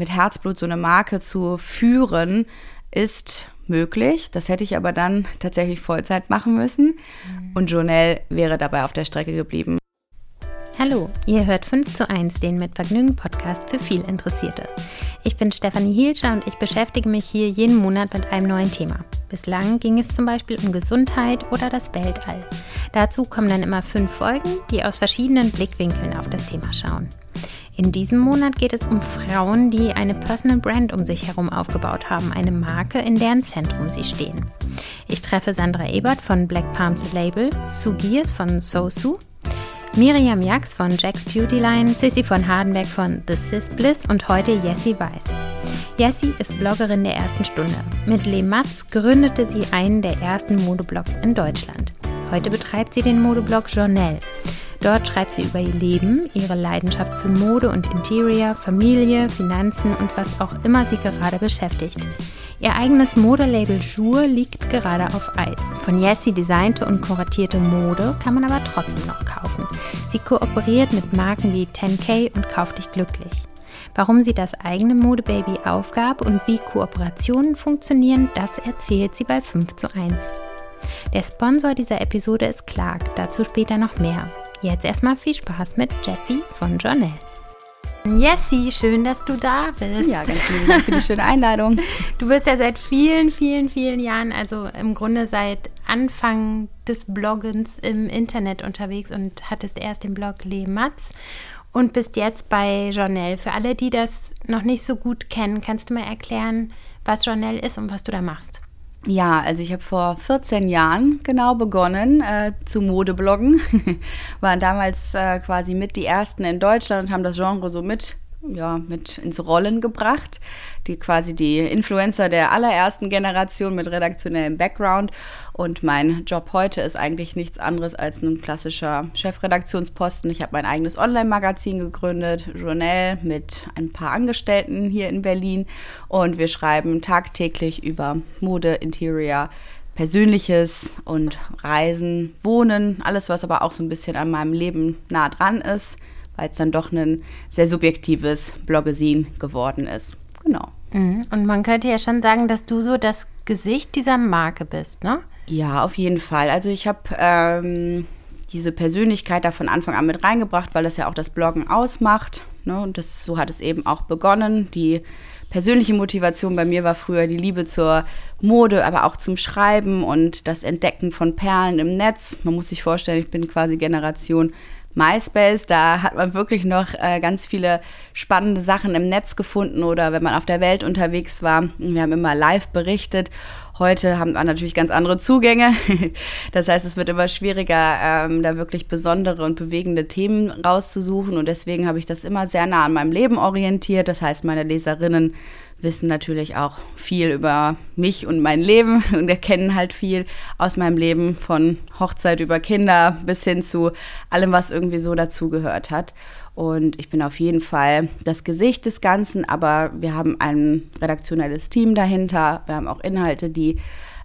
mit Herzblut so eine Marke zu führen, ist möglich. Das hätte ich aber dann tatsächlich Vollzeit machen müssen. Mhm. Und Jonelle wäre dabei auf der Strecke geblieben. Hallo, ihr hört 5 zu 1, den mit Vergnügen Podcast für viel Interessierte. Ich bin Stefanie Hielscher und ich beschäftige mich hier jeden Monat mit einem neuen Thema. Bislang ging es zum Beispiel um Gesundheit oder das Weltall. Dazu kommen dann immer fünf Folgen, die aus verschiedenen Blickwinkeln auf das Thema schauen. In diesem Monat geht es um Frauen, die eine Personal Brand um sich herum aufgebaut haben, eine Marke, in deren Zentrum sie stehen. Ich treffe Sandra Ebert von Black Palms Label, Sue Gears von Sosu, Miriam Jax von Jack's Beauty Line, Sissy von Hardenberg von The Sis Bliss und heute Jessie Weiß. Jessie ist Bloggerin der ersten Stunde. Mit Le Matz gründete sie einen der ersten Modeblogs in Deutschland. Heute betreibt sie den Modeblog Journal. Dort schreibt sie über ihr Leben, ihre Leidenschaft für Mode und Interior, Familie, Finanzen und was auch immer sie gerade beschäftigt. Ihr eigenes Modelabel Jour liegt gerade auf Eis. Von Jessie designte und kuratierte Mode kann man aber trotzdem noch kaufen. Sie kooperiert mit Marken wie 10K und Kauf dich glücklich. Warum sie das eigene Modebaby aufgab und wie Kooperationen funktionieren, das erzählt sie bei 5 zu 1. Der Sponsor dieser Episode ist Clark, dazu später noch mehr. Jetzt erstmal viel Spaß mit Jessie von Journal. Jessie, schön, dass du da bist. Ja, ganz vielen Dank für die schöne Einladung. Du bist ja seit vielen, vielen, vielen Jahren, also im Grunde seit Anfang des Bloggens im Internet unterwegs und hattest erst den Blog Le Matz und bist jetzt bei Journal. Für alle, die das noch nicht so gut kennen, kannst du mal erklären, was Journal ist und was du da machst? Ja, also ich habe vor 14 Jahren genau begonnen äh, zu Modebloggen. Waren damals äh, quasi mit die ersten in Deutschland und haben das Genre so mit ja, mit ins Rollen gebracht. Die quasi die Influencer der allerersten Generation mit redaktionellem Background. Und mein Job heute ist eigentlich nichts anderes als ein klassischer Chefredaktionsposten. Ich habe mein eigenes Online-Magazin gegründet, Journal, mit ein paar Angestellten hier in Berlin. Und wir schreiben tagtäglich über Mode, Interior, Persönliches und Reisen, Wohnen, alles, was aber auch so ein bisschen an meinem Leben nah dran ist weil es dann doch ein sehr subjektives Bloggesin geworden ist. Genau. Mhm. Und man könnte ja schon sagen, dass du so das Gesicht dieser Marke bist, ne? Ja, auf jeden Fall. Also ich habe ähm, diese Persönlichkeit da von Anfang an mit reingebracht, weil das ja auch das Bloggen ausmacht. Ne? Und das, so hat es eben auch begonnen. Die persönliche Motivation bei mir war früher die Liebe zur Mode, aber auch zum Schreiben und das Entdecken von Perlen im Netz. Man muss sich vorstellen, ich bin quasi Generation MySpace, da hat man wirklich noch äh, ganz viele spannende Sachen im Netz gefunden oder wenn man auf der Welt unterwegs war. Wir haben immer live berichtet. Heute haben wir natürlich ganz andere Zugänge. Das heißt, es wird immer schwieriger, ähm, da wirklich besondere und bewegende Themen rauszusuchen. Und deswegen habe ich das immer sehr nah an meinem Leben orientiert. Das heißt, meine Leserinnen wissen natürlich auch viel über mich und mein Leben und erkennen halt viel aus meinem Leben von Hochzeit über Kinder bis hin zu allem, was irgendwie so dazugehört hat. Und ich bin auf jeden Fall das Gesicht des Ganzen, aber wir haben ein redaktionelles Team dahinter. Wir haben auch Inhalte, die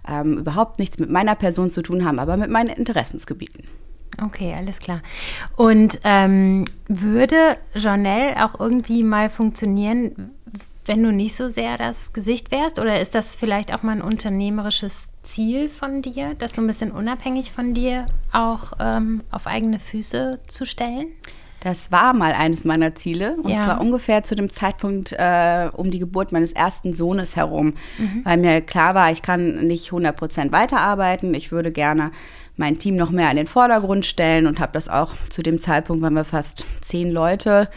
ähm, überhaupt nichts mit meiner Person zu tun haben, aber mit meinen Interessensgebieten. Okay, alles klar. Und ähm, würde Journal auch irgendwie mal funktionieren, wenn du nicht so sehr das Gesicht wärst? Oder ist das vielleicht auch mal ein unternehmerisches Ziel von dir, das so ein bisschen unabhängig von dir auch ähm, auf eigene Füße zu stellen? Das war mal eines meiner Ziele und ja. zwar ungefähr zu dem Zeitpunkt äh, um die Geburt meines ersten Sohnes herum, mhm. weil mir klar war, ich kann nicht 100 Prozent weiterarbeiten. Ich würde gerne mein Team noch mehr in den Vordergrund stellen und habe das auch zu dem Zeitpunkt, waren wir fast zehn Leute,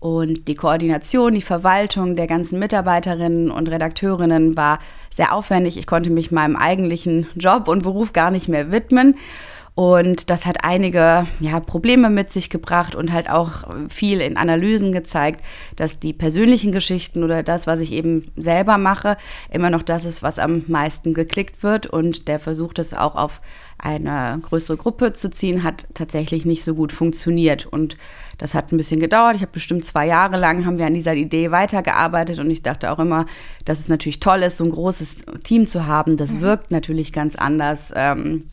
und die Koordination, die Verwaltung der ganzen Mitarbeiterinnen und Redakteurinnen war sehr aufwendig. Ich konnte mich meinem eigentlichen Job und Beruf gar nicht mehr widmen. Und das hat einige ja, Probleme mit sich gebracht und halt auch viel in Analysen gezeigt, dass die persönlichen Geschichten oder das, was ich eben selber mache, immer noch das ist, was am meisten geklickt wird. Und der versucht es auch auf eine größere Gruppe zu ziehen, hat tatsächlich nicht so gut funktioniert. Und das hat ein bisschen gedauert. Ich habe bestimmt zwei Jahre lang haben wir an dieser Idee weitergearbeitet und ich dachte auch immer, dass es natürlich toll ist, so ein großes Team zu haben. Das mhm. wirkt natürlich ganz anders. Ähm,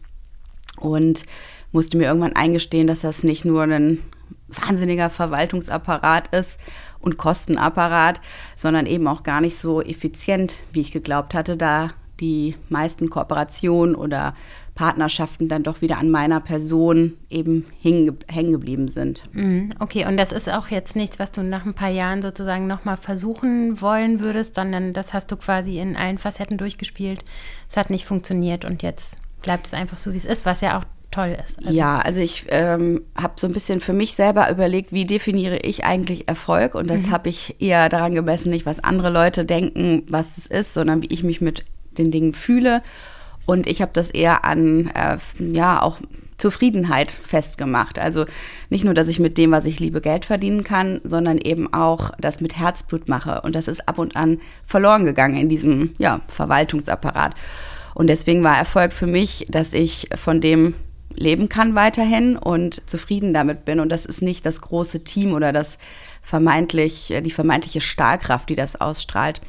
und musste mir irgendwann eingestehen, dass das nicht nur ein wahnsinniger Verwaltungsapparat ist und Kostenapparat, sondern eben auch gar nicht so effizient, wie ich geglaubt hatte, da die meisten Kooperationen oder Partnerschaften dann doch wieder an meiner Person eben hängen geblieben sind. Mhm, okay, und das ist auch jetzt nichts, was du nach ein paar Jahren sozusagen nochmal versuchen wollen würdest, sondern das hast du quasi in allen Facetten durchgespielt. Es hat nicht funktioniert und jetzt bleibt es einfach so, wie es ist, was ja auch toll ist. Also ja, also ich ähm, habe so ein bisschen für mich selber überlegt, wie definiere ich eigentlich Erfolg und das mhm. habe ich eher daran gemessen, nicht was andere Leute denken, was es ist, sondern wie ich mich mit den Dingen fühle und ich habe das eher an, äh, ja, auch Zufriedenheit festgemacht. Also nicht nur, dass ich mit dem, was ich liebe, Geld verdienen kann, sondern eben auch das mit Herzblut mache. Und das ist ab und an verloren gegangen in diesem ja, Verwaltungsapparat. Und deswegen war Erfolg für mich, dass ich von dem leben kann weiterhin und zufrieden damit bin. Und das ist nicht das große Team oder das vermeintlich, die vermeintliche Stahlkraft, die das ausstrahlt.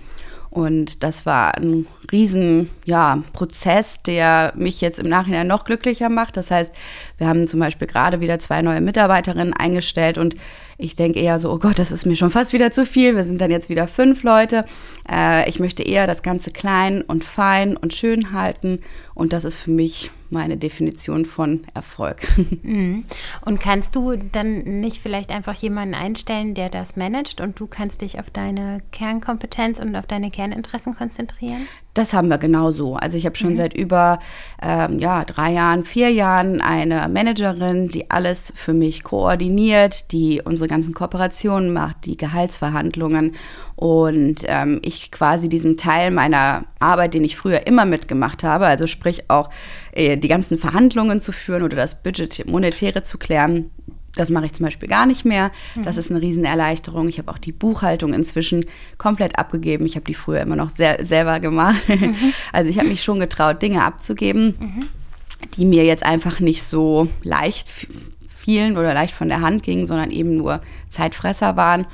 Und das war ein riesen ja, Prozess, der mich jetzt im Nachhinein noch glücklicher macht. Das heißt, wir haben zum Beispiel gerade wieder zwei neue Mitarbeiterinnen eingestellt und ich denke eher so, oh Gott, das ist mir schon fast wieder zu viel. Wir sind dann jetzt wieder fünf Leute. Äh, ich möchte eher das Ganze klein und fein und schön halten. Und das ist für mich meine Definition von Erfolg. Mhm. Und kannst du dann nicht vielleicht einfach jemanden einstellen, der das managt und du kannst dich auf deine Kernkompetenz und auf deine Kerninteressen konzentrieren? Das haben wir genau so. Also ich habe schon mhm. seit über ähm, ja, drei Jahren, vier Jahren eine Managerin, die alles für mich koordiniert, die unsere ganzen Kooperationen macht, die Gehaltsverhandlungen und ähm, ich quasi diesen Teil meiner Arbeit, den ich früher immer mitgemacht habe, also sprich auch äh, die ganzen Verhandlungen zu führen oder das Budget monetäre zu klären, das mache ich zum Beispiel gar nicht mehr. Das mhm. ist eine Riesenerleichterung. Ich habe auch die Buchhaltung inzwischen komplett abgegeben. Ich habe die früher immer noch sehr, selber gemacht. Mhm. Also ich habe mich schon getraut, Dinge abzugeben, mhm. die mir jetzt einfach nicht so leicht fielen oder leicht von der Hand gingen, sondern eben nur Zeitfresser waren.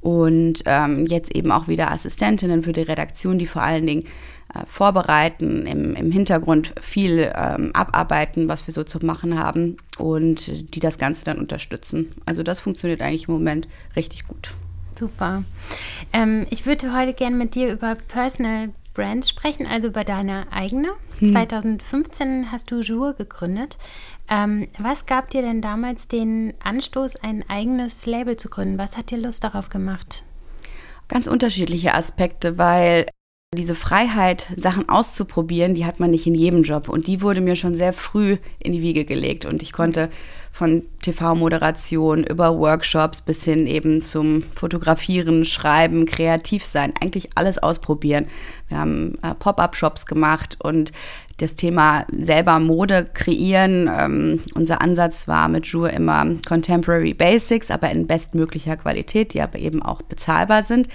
Und ähm, jetzt eben auch wieder Assistentinnen für die Redaktion, die vor allen Dingen äh, vorbereiten, im, im Hintergrund viel ähm, abarbeiten, was wir so zu machen haben und die das Ganze dann unterstützen. Also das funktioniert eigentlich im Moment richtig gut. Super. Ähm, ich würde heute gerne mit dir über Personal Brands sprechen, also über deine eigene. Hm. 2015 hast du Jour gegründet. Ähm, was gab dir denn damals den Anstoß, ein eigenes Label zu gründen? Was hat dir Lust darauf gemacht? Ganz unterschiedliche Aspekte, weil diese Freiheit, Sachen auszuprobieren, die hat man nicht in jedem Job. Und die wurde mir schon sehr früh in die Wiege gelegt. Und ich konnte von TV-Moderation über Workshops bis hin eben zum Fotografieren, Schreiben, kreativ sein, eigentlich alles ausprobieren. Wir haben äh, Pop-up-Shops gemacht und das Thema selber Mode kreieren. Ähm, unser Ansatz war mit Jour immer Contemporary Basics, aber in bestmöglicher Qualität, die aber eben auch bezahlbar sind.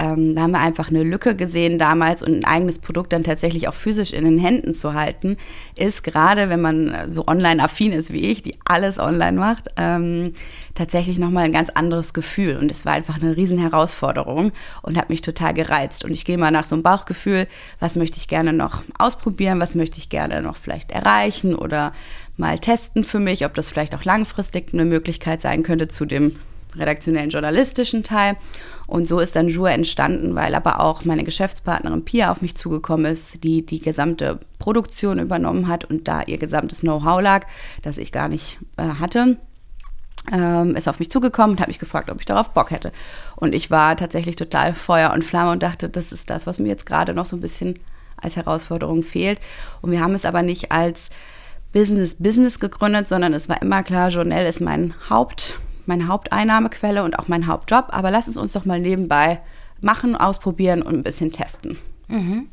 Ähm, da haben wir einfach eine Lücke gesehen damals und ein eigenes Produkt dann tatsächlich auch physisch in den Händen zu halten, ist gerade, wenn man so online-affin ist wie ich, die alles online macht, ähm, tatsächlich nochmal ein ganz anderes Gefühl. Und es war einfach eine riesen Herausforderung und hat mich total gereizt. Und ich gehe mal nach so einem Bauchgefühl, was möchte ich gerne noch ausprobieren, was möchte ich gerne noch vielleicht erreichen oder mal testen für mich, ob das vielleicht auch langfristig eine Möglichkeit sein könnte zu dem redaktionellen journalistischen Teil. Und so ist dann Jour entstanden, weil aber auch meine Geschäftspartnerin Pia auf mich zugekommen ist, die die gesamte Produktion übernommen hat und da ihr gesamtes Know-how lag, das ich gar nicht äh, hatte. Ähm, ist auf mich zugekommen und hat mich gefragt, ob ich darauf Bock hätte. Und ich war tatsächlich total Feuer und Flamme und dachte, das ist das, was mir jetzt gerade noch so ein bisschen als Herausforderung fehlt. Und wir haben es aber nicht als Business Business gegründet, sondern es war immer klar, Journal ist mein Haupt meine Haupteinnahmequelle und auch mein Hauptjob. Aber lass es uns doch mal nebenbei machen, ausprobieren und ein bisschen testen. Mhm.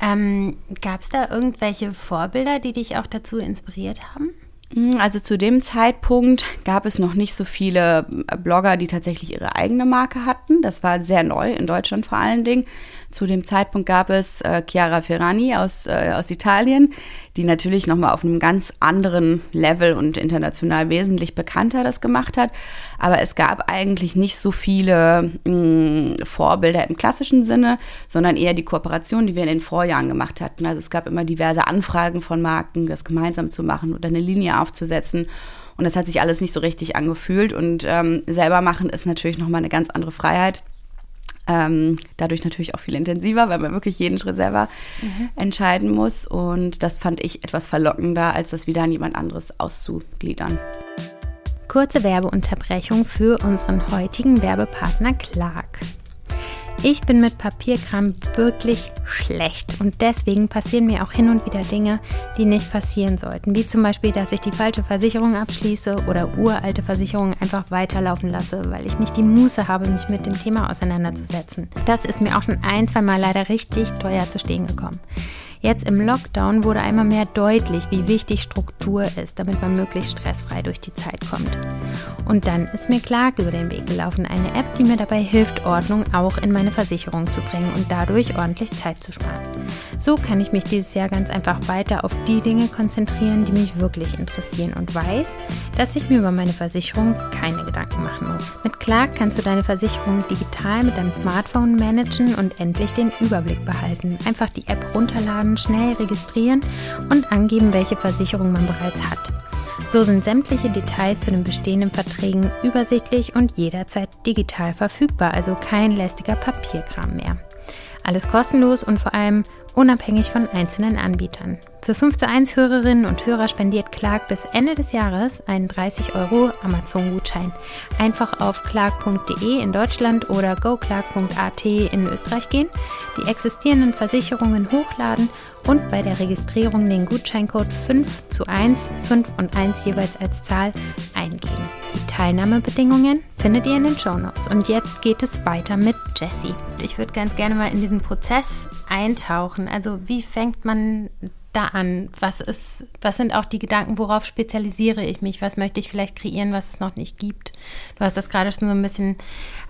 Ähm, Gab es da irgendwelche Vorbilder, die dich auch dazu inspiriert haben? Hm, also zu dem Zeitpunkt gab es noch nicht so viele Blogger, die tatsächlich ihre eigene Marke hatten. Das war sehr neu, in Deutschland vor allen Dingen. Zu dem Zeitpunkt gab es äh, Chiara Ferrani aus, äh, aus Italien, die natürlich nochmal auf einem ganz anderen Level und international wesentlich bekannter das gemacht hat. Aber es gab eigentlich nicht so viele mh, hm, Vorbilder im klassischen Sinne, sondern eher die Kooperation, die wir in den Vorjahren gemacht hatten. Also es gab immer diverse Anfragen von Marken, das gemeinsam zu machen oder eine Linie aufzusetzen. Und das hat sich alles nicht so richtig angefühlt. Und ähm, selber machen ist natürlich nochmal eine ganz andere Freiheit. Ähm, dadurch natürlich auch viel intensiver, weil man wirklich jeden Schritt selber mhm. entscheiden muss. Und das fand ich etwas verlockender, als das wieder an jemand anderes auszugliedern. Kurze Werbeunterbrechung für unseren heutigen Werbepartner Clark. Ich bin mit Papierkram wirklich schlecht und deswegen passieren mir auch hin und wieder Dinge, die nicht passieren sollten. Wie zum Beispiel, dass ich die falsche Versicherung abschließe oder uralte Versicherungen einfach weiterlaufen lasse, weil ich nicht die Muße habe, mich mit dem Thema auseinanderzusetzen. Das ist mir auch schon ein, zwei Mal leider richtig teuer zu stehen gekommen. Jetzt im Lockdown wurde einmal mehr deutlich, wie wichtig Struktur ist, damit man möglichst stressfrei durch die Zeit kommt. Und dann ist mir Clark über den Weg gelaufen, eine App, die mir dabei hilft, Ordnung auch in meine Versicherung zu bringen und dadurch ordentlich Zeit zu sparen. So kann ich mich dieses Jahr ganz einfach weiter auf die Dinge konzentrieren, die mich wirklich interessieren und weiß, dass ich mir über meine Versicherung keine Gedanken machen muss. Mit Clark kannst du deine Versicherung digital mit deinem Smartphone managen und endlich den Überblick behalten. Einfach die App runterladen Kunden schnell registrieren und angeben, welche Versicherung man bereits hat. So sind sämtliche Details zu den bestehenden Verträgen übersichtlich und jederzeit digital verfügbar, also kein lästiger Papierkram mehr. Alles kostenlos und vor allem unabhängig von einzelnen Anbietern. Für 5 zu 1 Hörerinnen und Hörer spendiert Clark bis Ende des Jahres einen 30 Euro Amazon-Gutschein. Einfach auf clark.de in Deutschland oder goclark.at in Österreich gehen, die existierenden Versicherungen hochladen und bei der Registrierung den Gutscheincode 5 zu 1, 5 und 1 jeweils als Zahl eingeben. Die Teilnahmebedingungen findet ihr in den Show Notes. Und jetzt geht es weiter mit Jessie. Ich würde ganz gerne mal in diesen Prozess eintauchen. Also wie fängt man da an? Was ist, was sind auch die Gedanken, worauf spezialisiere ich mich? Was möchte ich vielleicht kreieren, was es noch nicht gibt? Du hast das gerade schon so ein bisschen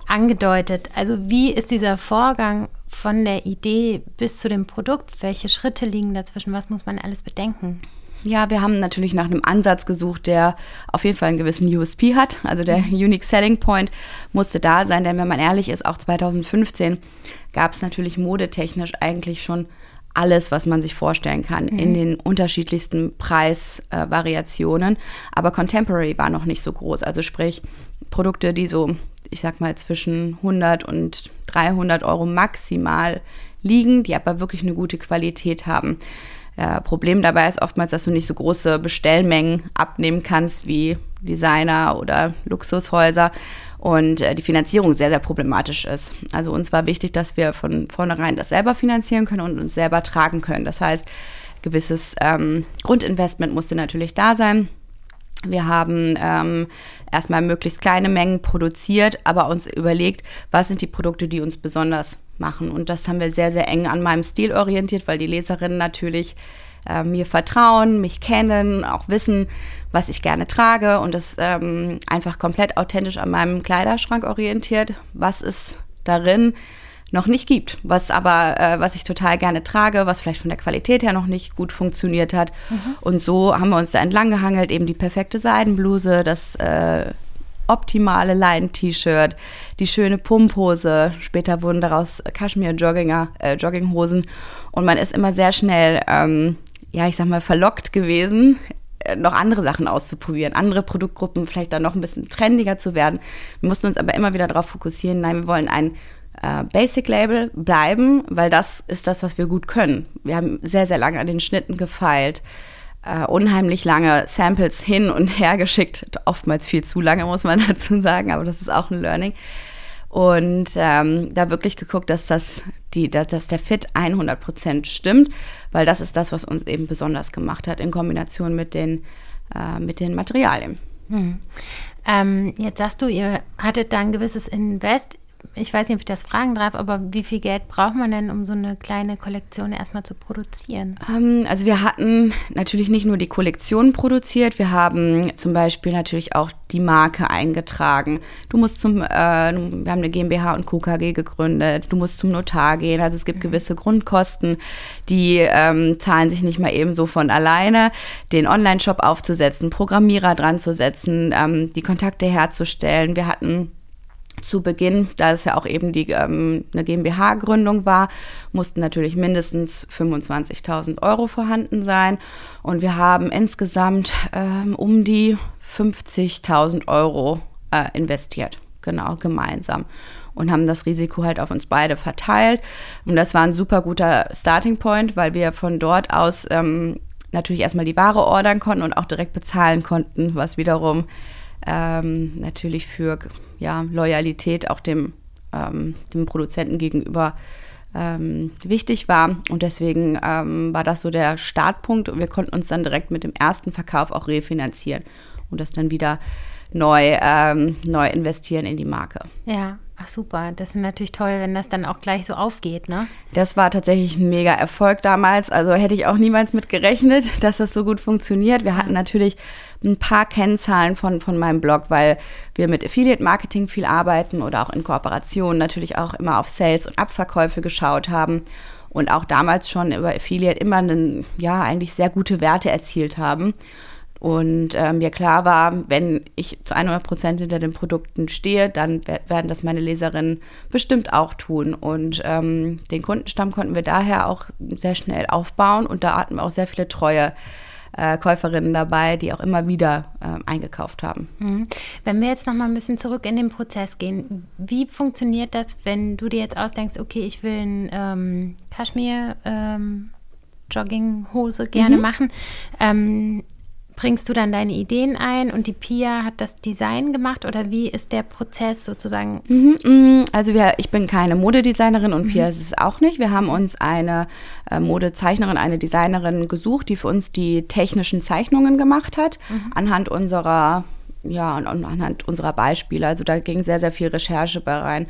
angedeutet. Also wie ist dieser Vorgang von der Idee bis zu dem Produkt? Welche Schritte liegen dazwischen? Was muss man alles bedenken? Ja, wir haben natürlich nach einem Ansatz gesucht, der auf jeden Fall einen gewissen USP hat. Also der mhm. Unique Selling Point musste da sein, denn wenn man ehrlich ist, auch 2015 gab es natürlich modetechnisch eigentlich schon alles, was man sich vorstellen kann, mhm. in den unterschiedlichsten Preisvariationen. Äh, Aber Contemporary war noch nicht so groß. Also sprich, Produkte, die so, ich sag mal, zwischen 100 und 300 Euro maximal liegen, die aber wirklich eine gute Qualität haben. Äh, Problem dabei ist oftmals, dass du nicht so große Bestellmengen abnehmen kannst wie Designer oder Luxushäuser und äh, die Finanzierung sehr, sehr problematisch ist. Also uns war wichtig, dass wir von vornherein das selber finanzieren können und uns selber tragen können. Das heißt, gewisses ähm, Grundinvestment musste natürlich da sein. Wir haben ähm, erstmal möglichst kleine Mengen produziert, aber uns überlegt, was sind die Produkte, die uns besonders machen. Und das haben wir sehr, sehr eng an meinem Stil orientiert, weil die Leserinnen natürlich äh, mir vertrauen, mich kennen, auch wissen, was ich gerne trage und das ähm, einfach komplett authentisch an meinem Kleiderschrank orientiert, was es darin noch nicht gibt, was aber, äh, was ich total gerne trage, was vielleicht von der Qualität her noch nicht gut funktioniert hat. Mhm. Und so haben wir uns da entlang gehangelt, eben die perfekte Seidenbluse, das äh, optimale Leinen-T-Shirt, die schöne Pumphose. Später wurden daraus Kaschmir-Jogginger, äh, Jogginghosen. Und man ist immer sehr schnell, ähm, ja, ich sag mal, verlockt gewesen, äh, noch andere Sachen auszuprobieren, andere Produktgruppen vielleicht dann noch ein bisschen trendiger zu werden. Wir mussten uns aber immer wieder darauf fokussieren, nein, wir wollen ein äh, Basic-Label bleiben, weil das ist das, was wir gut können. Wir haben sehr, sehr lange an den Schnitten gefeilt äh, unheimlich lange Samples hin und her geschickt. Oftmals viel zu lange, muss man dazu sagen, aber das ist auch ein Learning. Und ähm, da wirklich geguckt, dass, das die, dass, dass der Fit 100% stimmt, weil das ist das, was uns eben besonders gemacht hat in Kombination mit den, äh, mit den Materialien. Hm. Ähm, jetzt sagst du, ihr hattet da ein gewisses Invest ich weiß nicht, ob ich das fragen darf, aber wie viel Geld braucht man denn, um so eine kleine Kollektion erstmal zu produzieren? Ähm, also wir hatten natürlich nicht nur die Kollektion produziert, wir haben zum Beispiel natürlich auch die Marke eingetragen. Du musst zum, äh, wir haben eine GmbH und KKG gegründet, du musst zum Notar gehen. Also es gibt mhm. gewisse Grundkosten, die ähm, zahlen sich nicht mal eben so von alleine. Den Online-Shop aufzusetzen, Programmierer dran zu setzen, ähm, die Kontakte herzustellen. Wir hatten zu Beginn, da es ja auch eben die, ähm, eine GmbH-Gründung war, mussten natürlich mindestens 25.000 Euro vorhanden sein. Und wir haben insgesamt ähm, um die 50.000 Euro äh, investiert, genau, gemeinsam. Und haben das Risiko halt auf uns beide verteilt. Und das war ein super guter Starting Point, weil wir von dort aus ähm, natürlich erstmal die Ware ordern konnten und auch direkt bezahlen konnten, was wiederum ähm, natürlich für ja, Loyalität auch dem, ähm, dem Produzenten gegenüber ähm, wichtig war. Und deswegen ähm, war das so der Startpunkt und wir konnten uns dann direkt mit dem ersten Verkauf auch refinanzieren und das dann wieder neu, ähm, neu investieren in die Marke. Ja, Ach super, das ist natürlich toll, wenn das dann auch gleich so aufgeht, ne? Das war tatsächlich ein mega Erfolg damals. Also hätte ich auch niemals mit gerechnet, dass das so gut funktioniert. Wir hatten natürlich ein paar Kennzahlen von, von meinem Blog, weil wir mit Affiliate Marketing viel arbeiten oder auch in Kooperation natürlich auch immer auf Sales und Abverkäufe geschaut haben und auch damals schon über Affiliate immer einen, ja, eigentlich sehr gute Werte erzielt haben. Und äh, mir klar war, wenn ich zu 100 Prozent hinter den Produkten stehe, dann werden das meine Leserinnen bestimmt auch tun. Und ähm, den Kundenstamm konnten wir daher auch sehr schnell aufbauen. Und da hatten wir auch sehr viele treue äh, Käuferinnen dabei, die auch immer wieder äh, eingekauft haben. Mhm. Wenn wir jetzt noch mal ein bisschen zurück in den Prozess gehen, wie funktioniert das, wenn du dir jetzt ausdenkst, okay, ich will ein ähm, Kaschmir ähm, Jogginghose gerne mhm. machen. Ähm, bringst du dann deine Ideen ein und die Pia hat das Design gemacht oder wie ist der Prozess sozusagen? Mhm, mhm. also wir, ich bin keine Modedesignerin und mhm. Pia ist es auch nicht. Wir haben uns eine äh, Modezeichnerin, eine Designerin gesucht, die für uns die technischen Zeichnungen gemacht hat, mhm. anhand unserer ja, und anhand unserer Beispiele. Also da ging sehr, sehr viel Recherche bei rein,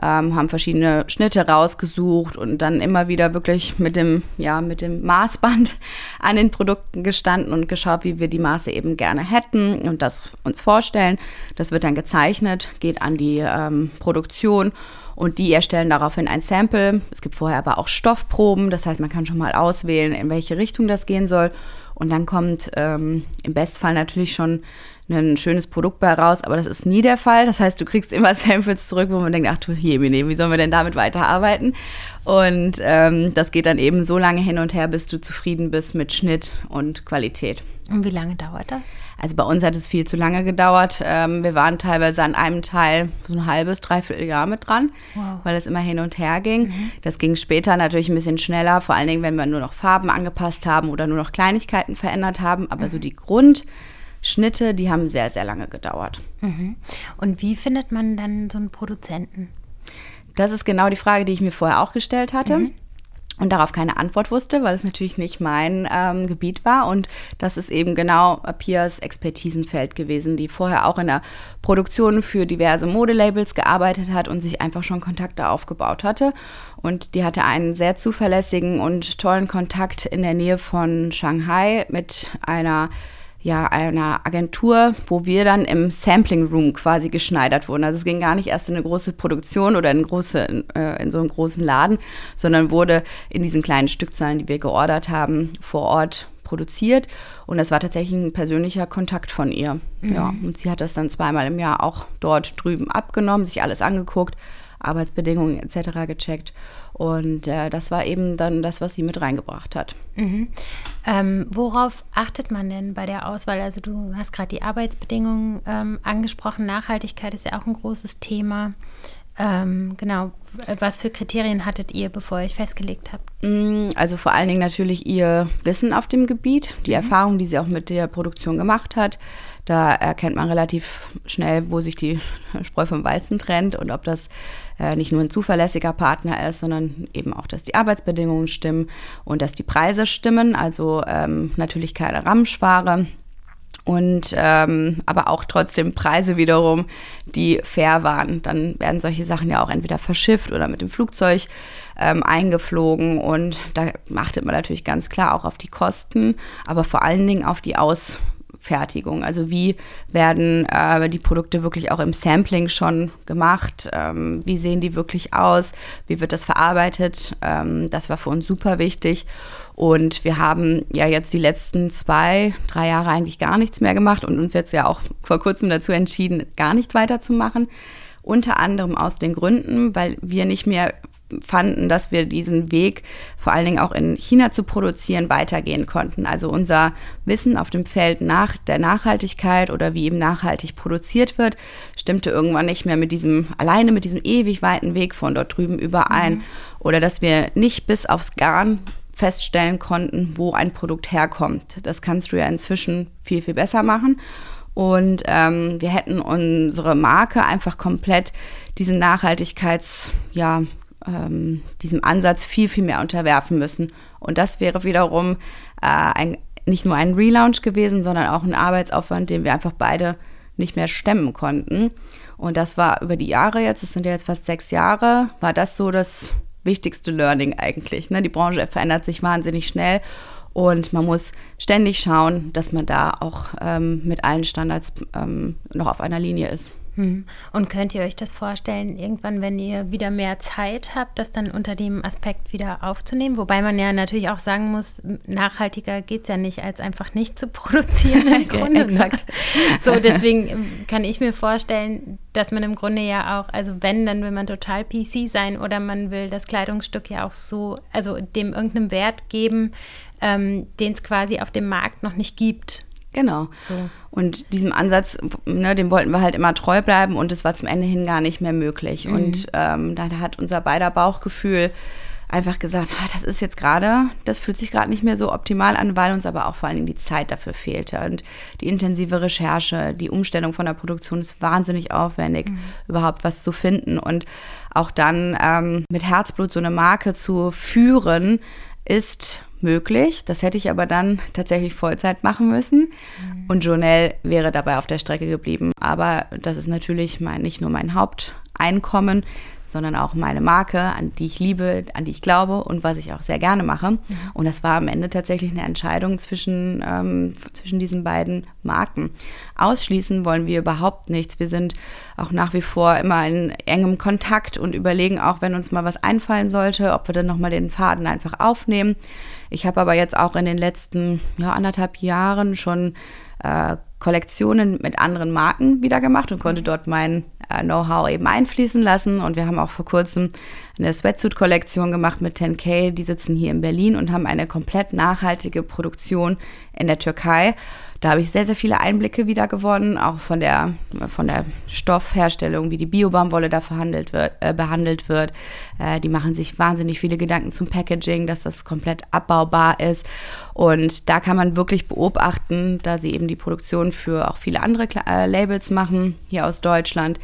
ähm, haben verschiedene Schnitte rausgesucht und dann immer wieder wirklich mit dem, ja, mit dem Maßband an den Produkten gestanden und geschaut, wie wir die Maße eben gerne hätten und das uns vorstellen. Das wird dann gezeichnet, geht an die ähm, Produktion und die erstellen daraufhin ein Sample. Es gibt vorher aber auch Stoffproben, das heißt, man kann schon mal auswählen, in welche Richtung das gehen soll. Und dann kommt ähm, im Bestfall natürlich schon ein schönes Produkt bei raus, aber das ist nie der Fall. Das heißt, du kriegst immer Samples zurück, wo man denkt, ach du Jemine, wie sollen wir denn damit weiterarbeiten? Und ähm, das geht dann eben so lange hin und her, bis du zufrieden bist mit Schnitt und Qualität. Und wie lange dauert das? Also bei uns hat es viel zu lange gedauert. Ähm, wir waren teilweise an einem Teil so ein halbes, dreiviertel Jahr mit dran, wow. weil es immer hin und her ging. Mhm. Das ging später natürlich ein bisschen schneller, vor allen Dingen, wenn wir nur noch Farben angepasst haben oder nur noch Kleinigkeiten verändert haben. Aber mhm. so die Grund Schnitte, die haben sehr, sehr lange gedauert. Mhm. Und wie findet man dann so einen Produzenten? Das ist genau die Frage, die ich mir vorher auch gestellt hatte. Mhm. Und darauf keine Antwort wusste, weil es natürlich nicht mein ähm, Gebiet war. Und das ist eben genau Pias Expertisenfeld gewesen, die vorher auch in der Produktion für diverse Modelabels gearbeitet hat und sich einfach schon Kontakte aufgebaut hatte. Und die hatte einen sehr zuverlässigen und tollen Kontakt in der Nähe von Shanghai mit einer ja, einer Agentur, wo wir dann im Sampling Room quasi geschneidert wurden. Also es ging gar nicht erst in eine große Produktion oder in, große, äh, in so einen großen Laden, sondern wurde in diesen kleinen Stückzahlen, die wir geordert haben, vor Ort produziert. Und das war tatsächlich ein persönlicher Kontakt von ihr. Mhm. Ja, und sie hat das dann zweimal im Jahr auch dort drüben abgenommen, sich alles angeguckt, Arbeitsbedingungen etc. gecheckt. Und äh, das war eben dann das, was sie mit reingebracht hat. Mhm. Ähm, worauf achtet man denn bei der Auswahl? Also du hast gerade die Arbeitsbedingungen ähm, angesprochen. Nachhaltigkeit ist ja auch ein großes Thema. Ähm, genau. Was für Kriterien hattet ihr, bevor ihr euch festgelegt habt? Mm, also vor allen Dingen natürlich ihr Wissen auf dem Gebiet, die mhm. Erfahrung, die sie auch mit der Produktion gemacht hat. Da erkennt man relativ schnell, wo sich die Spreu vom Weizen trennt und ob das äh, nicht nur ein zuverlässiger Partner ist, sondern eben auch, dass die Arbeitsbedingungen stimmen und dass die Preise stimmen. Also ähm, natürlich keine Ramschware und ähm, aber auch trotzdem Preise wiederum, die fair waren. Dann werden solche Sachen ja auch entweder verschifft oder mit dem Flugzeug ähm, eingeflogen und da achtet man natürlich ganz klar auch auf die Kosten, aber vor allen Dingen auf die Aus Fertigung. Also wie werden äh, die Produkte wirklich auch im Sampling schon gemacht? Ähm, wie sehen die wirklich aus? Wie wird das verarbeitet? Ähm, das war für uns super wichtig. Und wir haben ja jetzt die letzten zwei, drei Jahre eigentlich gar nichts mehr gemacht und uns jetzt ja auch vor kurzem dazu entschieden, gar nicht weiterzumachen. Unter anderem aus den Gründen, weil wir nicht mehr fanden, dass wir diesen Weg vor allen Dingen auch in China zu produzieren weitergehen konnten. Also unser Wissen auf dem Feld nach der Nachhaltigkeit oder wie eben nachhaltig produziert wird, stimmte irgendwann nicht mehr mit diesem, alleine mit diesem ewig weiten Weg von dort drüben überein. Mhm. Oder dass wir nicht bis aufs Garn feststellen konnten, wo ein Produkt herkommt. Das kannst du ja inzwischen viel, viel besser machen. Und ähm, wir hätten unsere Marke einfach komplett diesen Nachhaltigkeits, ja, ähm, diesem Ansatz viel, viel mehr unterwerfen müssen. Und das wäre wiederum äh, ein, nicht nur ein Relaunch gewesen, sondern auch ein Arbeitsaufwand, den wir einfach beide nicht mehr stemmen konnten. Und das war über die Jahre jetzt, es sind ja jetzt fast sechs Jahre, war das so das wichtigste Learning eigentlich. Ne? Die Branche verändert sich wahnsinnig schnell und man muss ständig schauen, dass man da auch ähm, mit allen Standards ähm, noch auf einer Linie ist. Hm. Und könnt ihr euch das vorstellen, irgendwann, wenn ihr wieder mehr Zeit habt, das dann unter dem Aspekt wieder aufzunehmen? Wobei man ja natürlich auch sagen muss, nachhaltiger geht es ja nicht, als einfach nicht zu produzieren im Grunde. Exakt. So, deswegen ähm, kann ich mir vorstellen, dass man im Grunde ja auch, also wenn, dann will man total PC sein oder man will das Kleidungsstück ja auch so, also dem irgendeinem Wert geben, ähm, den es quasi auf dem Markt noch nicht gibt. Genau. So. Und diesem Ansatz, ne, dem wollten wir halt immer treu bleiben und es war zum Ende hin gar nicht mehr möglich. Mhm. Und ähm, da hat unser beider Bauchgefühl einfach gesagt, ah, das ist jetzt gerade, das fühlt sich gerade nicht mehr so optimal an, weil uns aber auch vor allen Dingen die Zeit dafür fehlte. Und die intensive Recherche, die Umstellung von der Produktion ist wahnsinnig aufwendig, mhm. überhaupt was zu finden. Und auch dann ähm, mit Herzblut so eine Marke zu führen, ist möglich. Das hätte ich aber dann tatsächlich Vollzeit machen müssen. Mhm. Und Jonelle wäre dabei auf der Strecke geblieben. Aber das ist natürlich mein, nicht nur mein Haupteinkommen, sondern auch meine Marke, an die ich liebe, an die ich glaube und was ich auch sehr gerne mache. Mhm. Und das war am Ende tatsächlich eine Entscheidung zwischen, ähm, zwischen diesen beiden Marken. Ausschließen wollen wir überhaupt nichts. Wir sind auch nach wie vor immer in engem Kontakt und überlegen auch, wenn uns mal was einfallen sollte, ob wir dann nochmal den Faden einfach aufnehmen. Ich habe aber jetzt auch in den letzten ja, anderthalb Jahren schon äh, Kollektionen mit anderen Marken wieder gemacht und konnte dort mein äh, Know-how eben einfließen lassen. Und wir haben auch vor kurzem eine Sweatsuit-Kollektion gemacht mit 10K. Die sitzen hier in Berlin und haben eine komplett nachhaltige Produktion in der Türkei. Da habe ich sehr, sehr viele Einblicke wieder gewonnen, auch von der, von der Stoffherstellung, wie die Biobaumwolle da verhandelt wird, äh, behandelt wird. Äh, die machen sich wahnsinnig viele Gedanken zum Packaging, dass das komplett abbaubar ist. Und da kann man wirklich beobachten, da sie eben die Produktion für auch viele andere äh, Labels machen, hier aus Deutschland,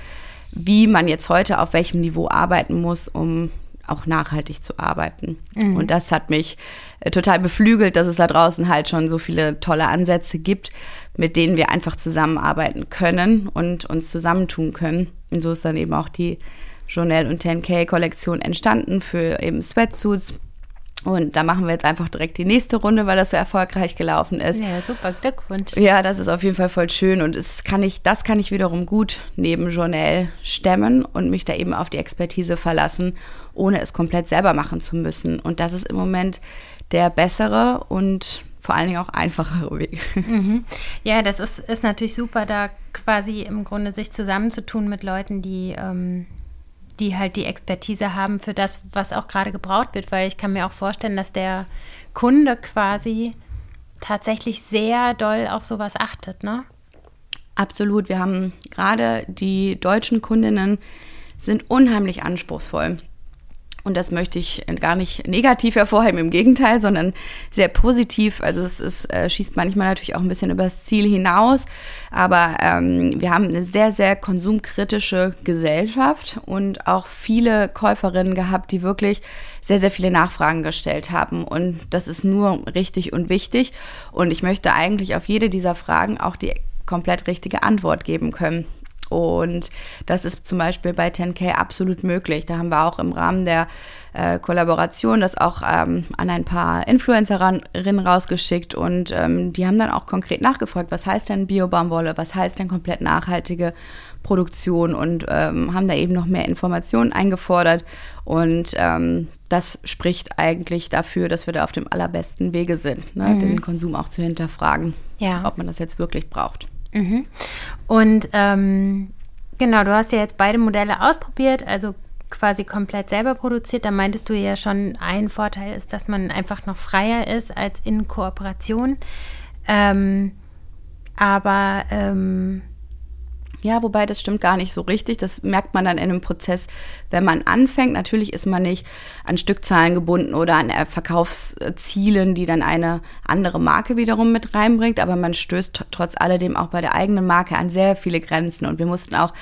wie man jetzt heute auf welchem Niveau arbeiten muss, um auch nachhaltig zu arbeiten. Mhm. Und das hat mich äh, total beflügelt, dass es da draußen halt schon so viele tolle Ansätze gibt, mit denen wir einfach zusammenarbeiten können und uns zusammentun können. Und so ist dann eben auch die Journal und 10K-Kollektion entstanden für eben Sweatsuits, und da machen wir jetzt einfach direkt die nächste Runde, weil das so erfolgreich gelaufen ist. Ja, super, Glückwunsch. Ja, das ist auf jeden Fall voll schön und es kann ich, das kann ich wiederum gut neben Journal stemmen und mich da eben auf die Expertise verlassen, ohne es komplett selber machen zu müssen. Und das ist im Moment der bessere und vor allen Dingen auch einfachere Weg. Mhm. Ja, das ist, ist natürlich super, da quasi im Grunde sich zusammenzutun mit Leuten, die ähm, die halt die Expertise haben für das, was auch gerade gebraucht wird, weil ich kann mir auch vorstellen, dass der Kunde quasi tatsächlich sehr doll auf sowas achtet, ne? Absolut. Wir haben gerade die deutschen Kundinnen sind unheimlich anspruchsvoll. Und das möchte ich gar nicht negativ hervorheben, im Gegenteil, sondern sehr positiv. Also es, es äh, schießt manchmal natürlich auch ein bisschen übers Ziel hinaus. Aber ähm, wir haben eine sehr, sehr konsumkritische Gesellschaft und auch viele Käuferinnen gehabt, die wirklich sehr, sehr viele Nachfragen gestellt haben. Und das ist nur richtig und wichtig. Und ich möchte eigentlich auf jede dieser Fragen auch die komplett richtige Antwort geben können. Und das ist zum Beispiel bei 10K absolut möglich. Da haben wir auch im Rahmen der äh, Kollaboration das auch ähm, an ein paar Influencerinnen rausgeschickt und ähm, die haben dann auch konkret nachgefragt, was heißt denn Biobaumwolle, was heißt denn komplett nachhaltige Produktion und ähm, haben da eben noch mehr Informationen eingefordert und ähm, das spricht eigentlich dafür, dass wir da auf dem allerbesten Wege sind, ne? mhm. den Konsum auch zu hinterfragen, ja. ob man das jetzt wirklich braucht. Mhm. Und ähm, Genau, du hast ja jetzt beide Modelle ausprobiert, also quasi komplett selber produziert. Da meintest du ja schon, ein Vorteil ist, dass man einfach noch freier ist als in Kooperation. Ähm, aber ähm, ja, wobei das stimmt gar nicht so richtig. Das merkt man dann in einem Prozess, wenn man anfängt. Natürlich ist man nicht an Stückzahlen gebunden oder an äh, Verkaufszielen, die dann eine andere Marke wiederum mit reinbringt. Aber man stößt trotz alledem auch bei der eigenen Marke an sehr viele Grenzen. Und wir mussten auch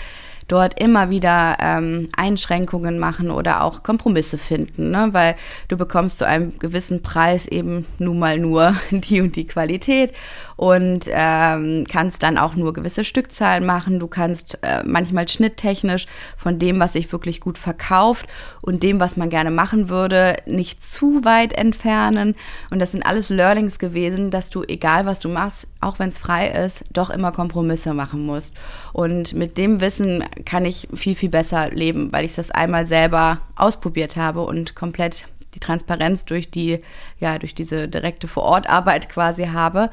dort immer wieder ähm, Einschränkungen machen oder auch Kompromisse finden, ne? weil du bekommst zu einem gewissen Preis eben nun mal nur die und die Qualität und ähm, kannst dann auch nur gewisse Stückzahlen machen. Du kannst äh, manchmal schnitttechnisch von dem, was sich wirklich gut verkauft und dem, was man gerne machen würde, nicht zu weit entfernen. Und das sind alles Learnings gewesen, dass du, egal was du machst, auch wenn es frei ist, doch immer Kompromisse machen musst. Und mit dem Wissen kann ich viel, viel besser leben, weil ich das einmal selber ausprobiert habe und komplett die Transparenz durch die, ja, durch diese direkte Vorortarbeit quasi habe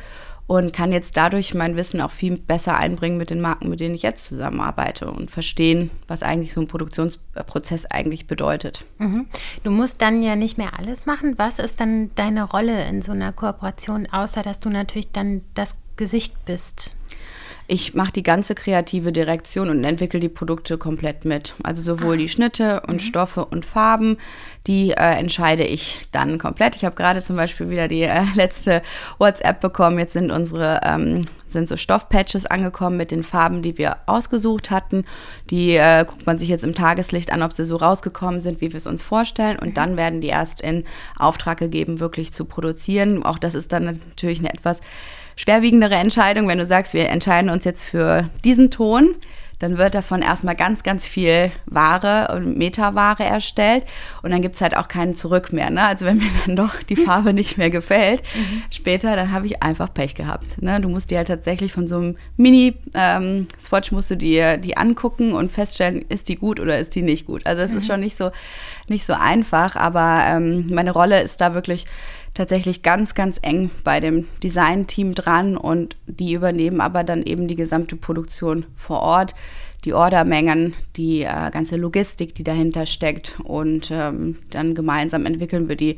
und kann jetzt dadurch mein Wissen auch viel besser einbringen mit den Marken, mit denen ich jetzt zusammenarbeite und verstehen, was eigentlich so ein Produktionsprozess eigentlich bedeutet. Mhm. Du musst dann ja nicht mehr alles machen. Was ist dann deine Rolle in so einer Kooperation, außer dass du natürlich dann das Gesicht bist? Ich mache die ganze kreative Direktion und entwickle die Produkte komplett mit. Also sowohl ah. die Schnitte und mhm. Stoffe und Farben, die äh, entscheide ich dann komplett. Ich habe gerade zum Beispiel wieder die äh, letzte WhatsApp bekommen. Jetzt sind unsere ähm, sind so Stoffpatches angekommen mit den Farben, die wir ausgesucht hatten. Die äh, guckt man sich jetzt im Tageslicht an, ob sie so rausgekommen sind, wie wir es uns vorstellen. Und mhm. dann werden die erst in Auftrag gegeben, wirklich zu produzieren. Auch das ist dann natürlich eine etwas schwerwiegendere Entscheidung, wenn du sagst, wir entscheiden uns jetzt für diesen Ton, dann wird davon erstmal ganz, ganz viel Ware und Metaware erstellt und dann gibt es halt auch keinen Zurück mehr. Ne? Also wenn mir dann doch die Farbe nicht mehr gefällt, mhm. später, dann habe ich einfach Pech gehabt. Ne? Du musst dir halt tatsächlich von so einem Mini-Swatch ähm, musst du dir die angucken und feststellen, ist die gut oder ist die nicht gut. Also es mhm. ist schon nicht so, nicht so einfach, aber ähm, meine Rolle ist da wirklich tatsächlich ganz, ganz eng bei dem Design-Team dran und die übernehmen aber dann eben die gesamte Produktion vor Ort, die Ordermengen, die äh, ganze Logistik, die dahinter steckt und ähm, dann gemeinsam entwickeln wir die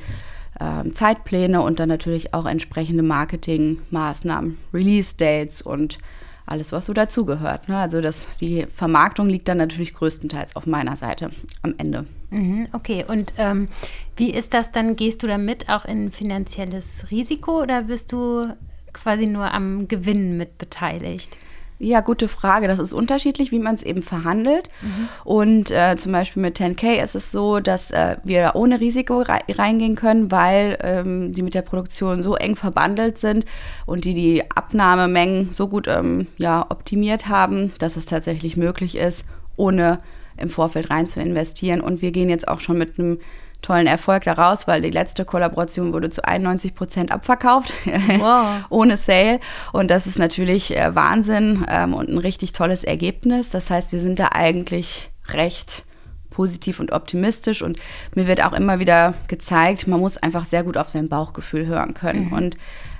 äh, Zeitpläne und dann natürlich auch entsprechende Marketingmaßnahmen, Release-Dates und alles, was so dazugehört. Ne? Also das, die Vermarktung liegt dann natürlich größtenteils auf meiner Seite am Ende. Mhm, okay, und ähm, wie ist das dann? Gehst du damit auch in finanzielles Risiko oder bist du quasi nur am Gewinn mit beteiligt? Ja, gute Frage. Das ist unterschiedlich, wie man es eben verhandelt. Mhm. Und äh, zum Beispiel mit 10K ist es so, dass äh, wir ohne Risiko reingehen können, weil ähm, die mit der Produktion so eng verbandelt sind und die die Abnahmemengen so gut ähm, ja, optimiert haben, dass es tatsächlich möglich ist, ohne im Vorfeld rein zu investieren. Und wir gehen jetzt auch schon mit einem tollen Erfolg daraus, weil die letzte Kollaboration wurde zu 91 Prozent abverkauft, wow. ohne Sale. Und das ist natürlich äh, Wahnsinn ähm, und ein richtig tolles Ergebnis. Das heißt, wir sind da eigentlich recht positiv und optimistisch und mir wird auch immer wieder gezeigt, man muss einfach sehr gut auf sein Bauchgefühl hören können mhm. und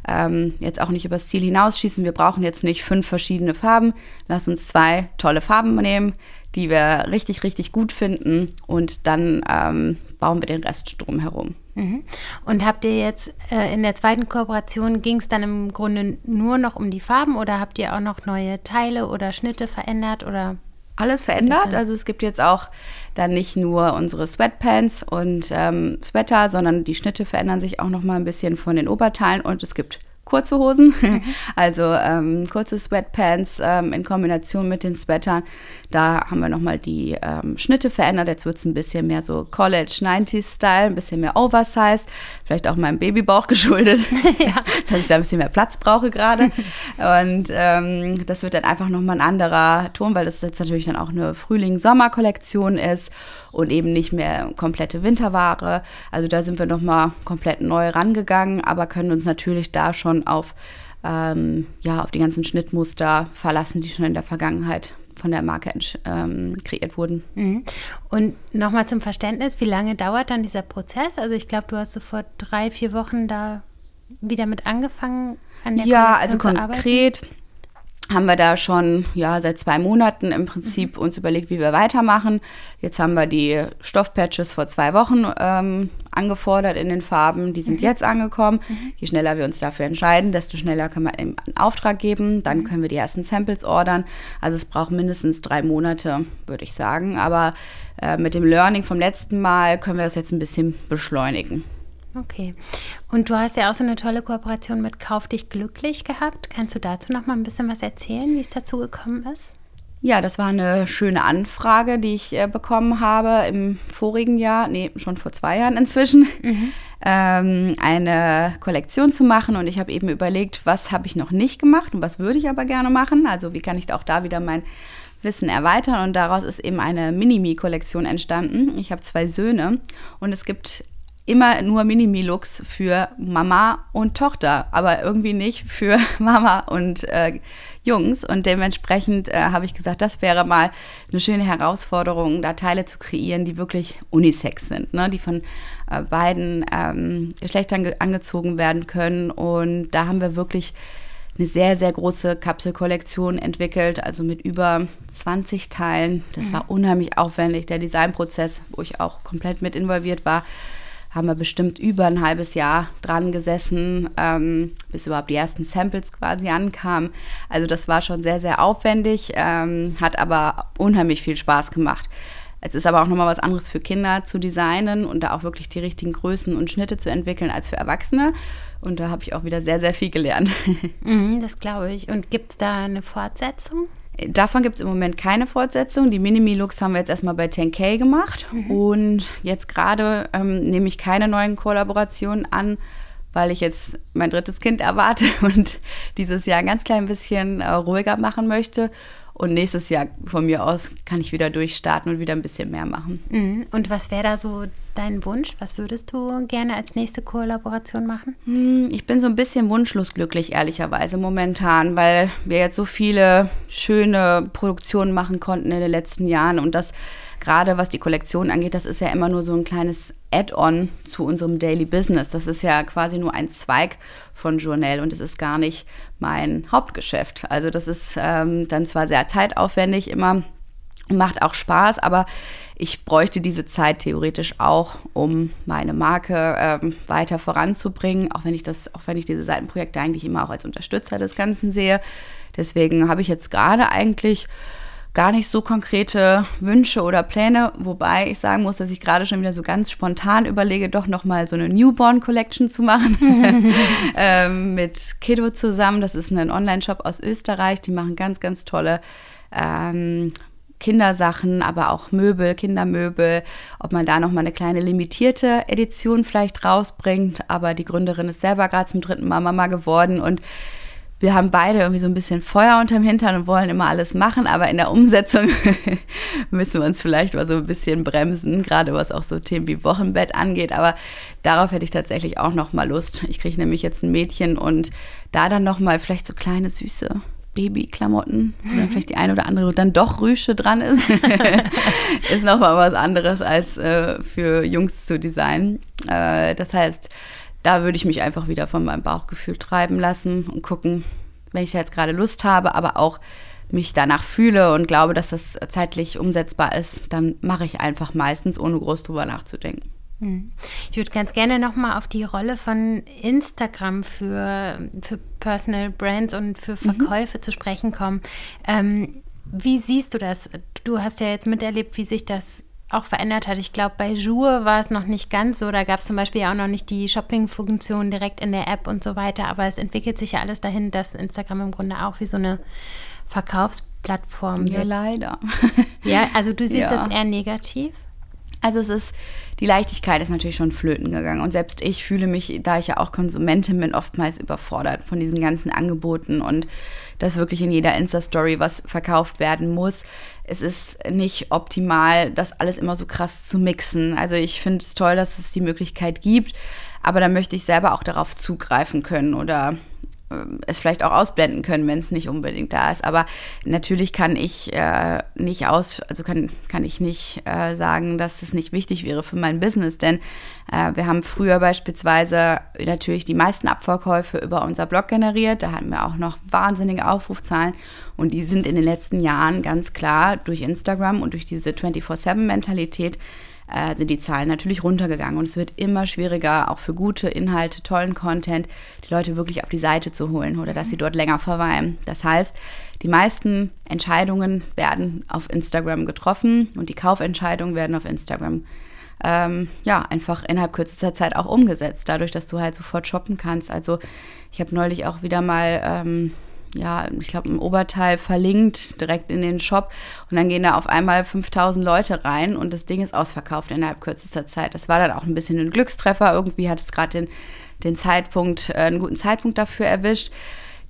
ähm, jetzt auch nicht übers Ziel hinausschießen. Wir brauchen jetzt nicht fünf verschiedene Farben. Lass uns zwei tolle Farben nehmen, die wir richtig, richtig gut finden und dann ähm, bauen wir den Rest drumherum. Mhm. Und habt ihr jetzt äh, in der zweiten Kooperation, ging es dann im Grunde nur noch um die Farben oder habt ihr auch noch neue Teile oder Schnitte verändert oder? Alles verändert. Also es gibt jetzt auch dann nicht nur unsere Sweatpants und ähm, Sweater, sondern die Schnitte verändern sich auch noch mal ein bisschen von den Oberteilen und es gibt kurze Hosen, mhm. also ähm, kurze Sweatpants ähm, in Kombination mit den Sweatern. Da haben wir nochmal die ähm, Schnitte verändert. Jetzt wird es ein bisschen mehr so College 90s Style, ein bisschen mehr Oversized, vielleicht auch meinem Babybauch geschuldet, ja. dass ich da ein bisschen mehr Platz brauche gerade. Und ähm, das wird dann einfach nochmal ein anderer Ton, weil das jetzt natürlich dann auch eine Frühling-Sommer-Kollektion ist und eben nicht mehr komplette Winterware. Also da sind wir nochmal komplett neu rangegangen, aber können uns natürlich da schon auf, ähm, ja, auf die ganzen Schnittmuster verlassen, die schon in der Vergangenheit von der Marke ähm, kreiert wurden. Mhm. Und nochmal zum Verständnis, wie lange dauert dann dieser Prozess? Also ich glaube, du hast so vor drei, vier Wochen da wieder mit angefangen, an der Ja, also konkret haben wir da schon ja seit zwei Monaten im Prinzip uns überlegt, wie wir weitermachen. Jetzt haben wir die Stoffpatches vor zwei Wochen ähm, angefordert in den Farben. Die sind mhm. jetzt angekommen. Mhm. Je schneller wir uns dafür entscheiden, desto schneller können wir einen Auftrag geben. Dann mhm. können wir die ersten Samples ordern. Also es braucht mindestens drei Monate, würde ich sagen. Aber äh, mit dem Learning vom letzten Mal können wir das jetzt ein bisschen beschleunigen. Okay. Und du hast ja auch so eine tolle Kooperation mit Kauf dich glücklich gehabt. Kannst du dazu noch mal ein bisschen was erzählen, wie es dazu gekommen ist? Ja, das war eine schöne Anfrage, die ich äh, bekommen habe im vorigen Jahr, nee, schon vor zwei Jahren inzwischen, mhm. ähm, eine Kollektion zu machen. Und ich habe eben überlegt, was habe ich noch nicht gemacht und was würde ich aber gerne machen. Also wie kann ich auch da wieder mein Wissen erweitern. Und daraus ist eben eine Minimi-Kollektion entstanden. Ich habe zwei Söhne und es gibt immer nur Minimi-Looks für Mama und Tochter, aber irgendwie nicht für Mama und äh, Jungs. Und dementsprechend äh, habe ich gesagt, das wäre mal eine schöne Herausforderung, da Teile zu kreieren, die wirklich unisex sind, ne? die von äh, beiden ähm, Geschlechtern angezogen werden können. Und da haben wir wirklich eine sehr, sehr große Kapselkollektion entwickelt, also mit über 20 Teilen. Das mhm. war unheimlich aufwendig. Der Designprozess, wo ich auch komplett mit involviert war, haben wir bestimmt über ein halbes Jahr dran gesessen, ähm, bis überhaupt die ersten Samples quasi ankamen. Also das war schon sehr, sehr aufwendig, ähm, hat aber unheimlich viel Spaß gemacht. Es ist aber auch nochmal was anderes für Kinder zu designen und da auch wirklich die richtigen Größen und Schnitte zu entwickeln als für Erwachsene. Und da habe ich auch wieder sehr, sehr viel gelernt. Mhm, das glaube ich. Und gibt es da eine Fortsetzung? Davon gibt es im Moment keine Fortsetzung. Die Minimi-Looks haben wir jetzt erstmal bei 10K gemacht. Mhm. Und jetzt gerade ähm, nehme ich keine neuen Kollaborationen an, weil ich jetzt mein drittes Kind erwarte und dieses Jahr ein ganz klein bisschen äh, ruhiger machen möchte. Und nächstes Jahr von mir aus kann ich wieder durchstarten und wieder ein bisschen mehr machen. Mhm. Und was wäre da so dein Wunsch? Was würdest du gerne als nächste Kollaboration machen? Hm, ich bin so ein bisschen wunschlos glücklich, ehrlicherweise, momentan, weil wir jetzt so viele schöne Produktionen machen konnten in den letzten Jahren und das gerade was die Kollektion angeht, das ist ja immer nur so ein kleines Add-on zu unserem Daily Business. Das ist ja quasi nur ein Zweig von Journal und es ist gar nicht mein Hauptgeschäft. Also das ist ähm, dann zwar sehr zeitaufwendig immer, macht auch Spaß, aber ich bräuchte diese Zeit theoretisch auch, um meine Marke ähm, weiter voranzubringen, auch wenn ich das, auch wenn ich diese Seitenprojekte eigentlich immer auch als Unterstützer des Ganzen sehe. Deswegen habe ich jetzt gerade eigentlich gar nicht so konkrete Wünsche oder Pläne, wobei ich sagen muss, dass ich gerade schon wieder so ganz spontan überlege, doch nochmal so eine Newborn Collection zu machen ähm, mit Kiddo zusammen. Das ist ein Online-Shop aus Österreich, die machen ganz, ganz tolle ähm, Kindersachen, aber auch Möbel, Kindermöbel, ob man da nochmal eine kleine limitierte Edition vielleicht rausbringt. Aber die Gründerin ist selber gerade zum dritten Mal Mama geworden und wir haben beide irgendwie so ein bisschen Feuer unterm Hintern und wollen immer alles machen, aber in der Umsetzung müssen wir uns vielleicht mal so ein bisschen bremsen, gerade was auch so Themen wie Wochenbett angeht. Aber darauf hätte ich tatsächlich auch noch mal Lust. Ich kriege nämlich jetzt ein Mädchen und da dann noch mal vielleicht so kleine süße Babyklamotten oder vielleicht die eine oder andere dann doch Rüsche dran ist, ist noch mal was anderes als äh, für Jungs zu designen. Äh, das heißt da würde ich mich einfach wieder von meinem Bauchgefühl treiben lassen und gucken, wenn ich da jetzt gerade Lust habe, aber auch mich danach fühle und glaube, dass das zeitlich umsetzbar ist, dann mache ich einfach meistens, ohne groß drüber nachzudenken. Hm. Ich würde ganz gerne nochmal auf die Rolle von Instagram für, für Personal Brands und für mhm. Verkäufe mhm. zu sprechen kommen. Ähm, wie siehst du das? Du hast ja jetzt miterlebt, wie sich das auch verändert hat. Ich glaube, bei Jour war es noch nicht ganz so. Da gab es zum Beispiel ja auch noch nicht die Shopping-Funktion direkt in der App und so weiter. Aber es entwickelt sich ja alles dahin, dass Instagram im Grunde auch wie so eine Verkaufsplattform wird. Ja, leider. Ja, also du siehst ja. das eher negativ? Also es ist, die Leichtigkeit ist natürlich schon flöten gegangen. Und selbst ich fühle mich, da ich ja auch Konsumentin bin, oftmals überfordert von diesen ganzen Angeboten und dass wirklich in jeder Insta-Story was verkauft werden muss. Es ist nicht optimal, das alles immer so krass zu mixen. Also ich finde es toll, dass es die Möglichkeit gibt, aber da möchte ich selber auch darauf zugreifen können oder es vielleicht auch ausblenden können, wenn es nicht unbedingt da ist. Aber natürlich kann ich äh, nicht aus, also kann, kann ich nicht äh, sagen, dass es nicht wichtig wäre für mein Business, denn äh, wir haben früher beispielsweise natürlich die meisten Abverkäufe über unser Blog generiert. Da hatten wir auch noch wahnsinnige Aufrufzahlen und die sind in den letzten Jahren ganz klar durch Instagram und durch diese 24-7-Mentalität äh, sind die Zahlen natürlich runtergegangen. Und es wird immer schwieriger, auch für gute Inhalte, tollen Content, die Leute wirklich auf die Seite zu holen oder dass sie dort länger verweilen. Das heißt, die meisten Entscheidungen werden auf Instagram getroffen und die Kaufentscheidungen werden auf Instagram ähm, ja, einfach innerhalb kürzester Zeit auch umgesetzt, dadurch, dass du halt sofort shoppen kannst. Also ich habe neulich auch wieder mal ähm, ja, ich glaube, im Oberteil verlinkt, direkt in den Shop. Und dann gehen da auf einmal 5000 Leute rein und das Ding ist ausverkauft innerhalb kürzester Zeit. Das war dann auch ein bisschen ein Glückstreffer. Irgendwie hat es gerade den, den Zeitpunkt, äh, einen guten Zeitpunkt dafür erwischt.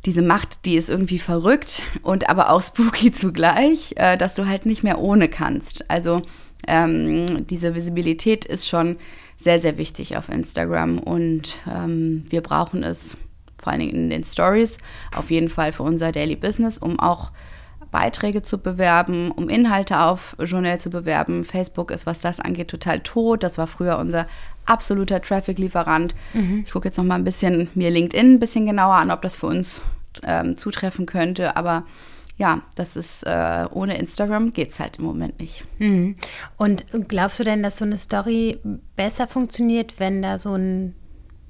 Diese Macht, die ist irgendwie verrückt und aber auch spooky zugleich, äh, dass du halt nicht mehr ohne kannst. Also ähm, diese Visibilität ist schon sehr, sehr wichtig auf Instagram und ähm, wir brauchen es vor allen Dingen in den Stories, auf jeden Fall für unser Daily Business, um auch Beiträge zu bewerben, um Inhalte auf Journal zu bewerben. Facebook ist, was das angeht, total tot. Das war früher unser absoluter Traffic-Lieferant. Mhm. Ich gucke jetzt noch mal ein bisschen mir LinkedIn ein bisschen genauer an, ob das für uns ähm, zutreffen könnte. Aber ja, das ist äh, ohne Instagram geht es halt im Moment nicht. Mhm. Und glaubst du denn, dass so eine Story besser funktioniert, wenn da so ein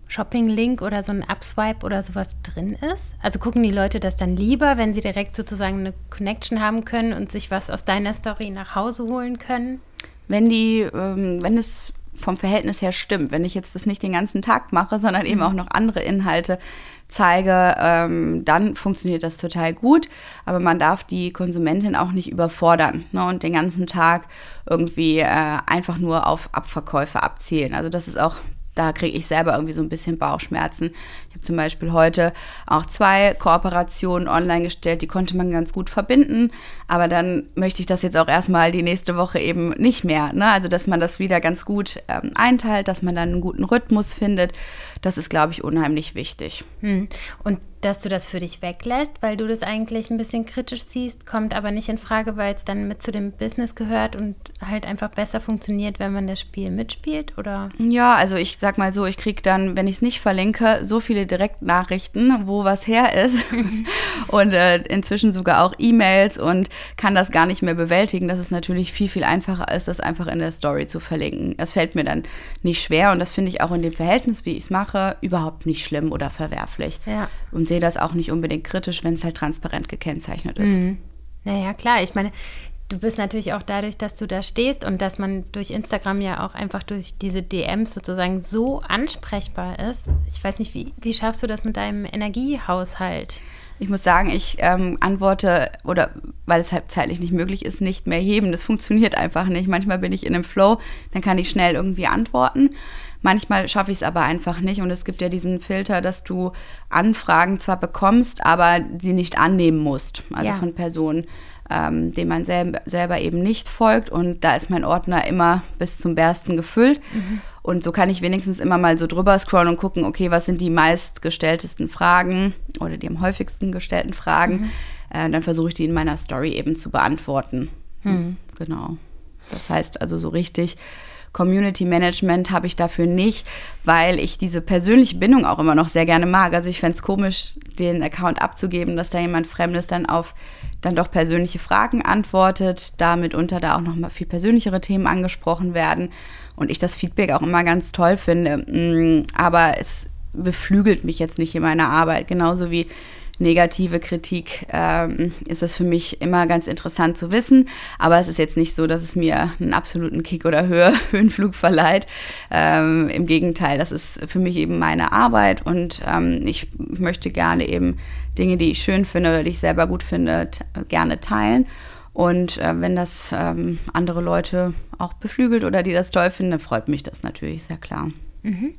Shopping-Link oder so ein Upswipe oder sowas drin ist? Also gucken die Leute das dann lieber, wenn sie direkt sozusagen eine Connection haben können und sich was aus deiner Story nach Hause holen können? Wenn die, ähm, wenn es vom Verhältnis her stimmt, wenn ich jetzt das nicht den ganzen Tag mache, sondern eben mhm. auch noch andere Inhalte zeige, ähm, dann funktioniert das total gut. Aber man darf die Konsumentin auch nicht überfordern ne, und den ganzen Tag irgendwie äh, einfach nur auf Abverkäufe abzielen. Also das ist auch da kriege ich selber irgendwie so ein bisschen Bauchschmerzen. Ich habe zum Beispiel heute auch zwei Kooperationen online gestellt, die konnte man ganz gut verbinden, aber dann möchte ich das jetzt auch erstmal die nächste Woche eben nicht mehr. Ne? Also, dass man das wieder ganz gut ähm, einteilt, dass man dann einen guten Rhythmus findet, das ist, glaube ich, unheimlich wichtig. Hm. Und dass du das für dich weglässt, weil du das eigentlich ein bisschen kritisch siehst, kommt aber nicht in Frage, weil es dann mit zu dem Business gehört und halt einfach besser funktioniert, wenn man das Spiel mitspielt, oder? Ja, also ich sag mal so, ich kriege dann, wenn ich es nicht verlinke, so viele Direktnachrichten, wo was her ist und äh, inzwischen sogar auch E-Mails und kann das gar nicht mehr bewältigen, dass es natürlich viel, viel einfacher ist, das einfach in der Story zu verlinken. Das fällt mir dann nicht schwer und das finde ich auch in dem Verhältnis, wie ich es mache, überhaupt nicht schlimm oder verwerflich. Ja. Und sehe das auch nicht unbedingt kritisch, wenn es halt transparent gekennzeichnet ist. Mhm. Naja, klar. Ich meine, du bist natürlich auch dadurch, dass du da stehst und dass man durch Instagram ja auch einfach durch diese DMs sozusagen so ansprechbar ist. Ich weiß nicht, wie, wie schaffst du das mit deinem Energiehaushalt? Ich muss sagen, ich ähm, antworte oder weil es halt zeitlich nicht möglich ist, nicht mehr heben. Das funktioniert einfach nicht. Manchmal bin ich in einem Flow, dann kann ich schnell irgendwie antworten. Manchmal schaffe ich es aber einfach nicht und es gibt ja diesen Filter, dass du Anfragen zwar bekommst, aber sie nicht annehmen musst. Also ja. von Personen, ähm, denen man sel selber eben nicht folgt und da ist mein Ordner immer bis zum Bersten gefüllt. Mhm. Und so kann ich wenigstens immer mal so drüber scrollen und gucken, okay, was sind die meistgestelltesten Fragen oder die am häufigsten gestellten Fragen. Mhm. Äh, dann versuche ich die in meiner Story eben zu beantworten. Mhm. Genau. Das heißt also so richtig Community Management habe ich dafür nicht, weil ich diese persönliche Bindung auch immer noch sehr gerne mag. Also ich fände es komisch, den Account abzugeben, dass da jemand Fremdes dann auf dann doch persönliche Fragen antwortet, damit unter da auch noch mal viel persönlichere Themen angesprochen werden und ich das Feedback auch immer ganz toll finde. Mm, aber es beflügelt mich jetzt nicht in meiner Arbeit, genauso wie negative Kritik ähm, ist es für mich immer ganz interessant zu wissen. Aber es ist jetzt nicht so, dass es mir einen absoluten Kick oder Höhe, Höhenflug verleiht. Ähm, Im Gegenteil, das ist für mich eben meine Arbeit und ähm, ich möchte gerne eben Dinge, die ich schön finde oder die ich selber gut finde, gerne teilen. Und äh, wenn das ähm, andere Leute auch beflügelt oder die das toll finden, dann freut mich das natürlich sehr klar. Mhm.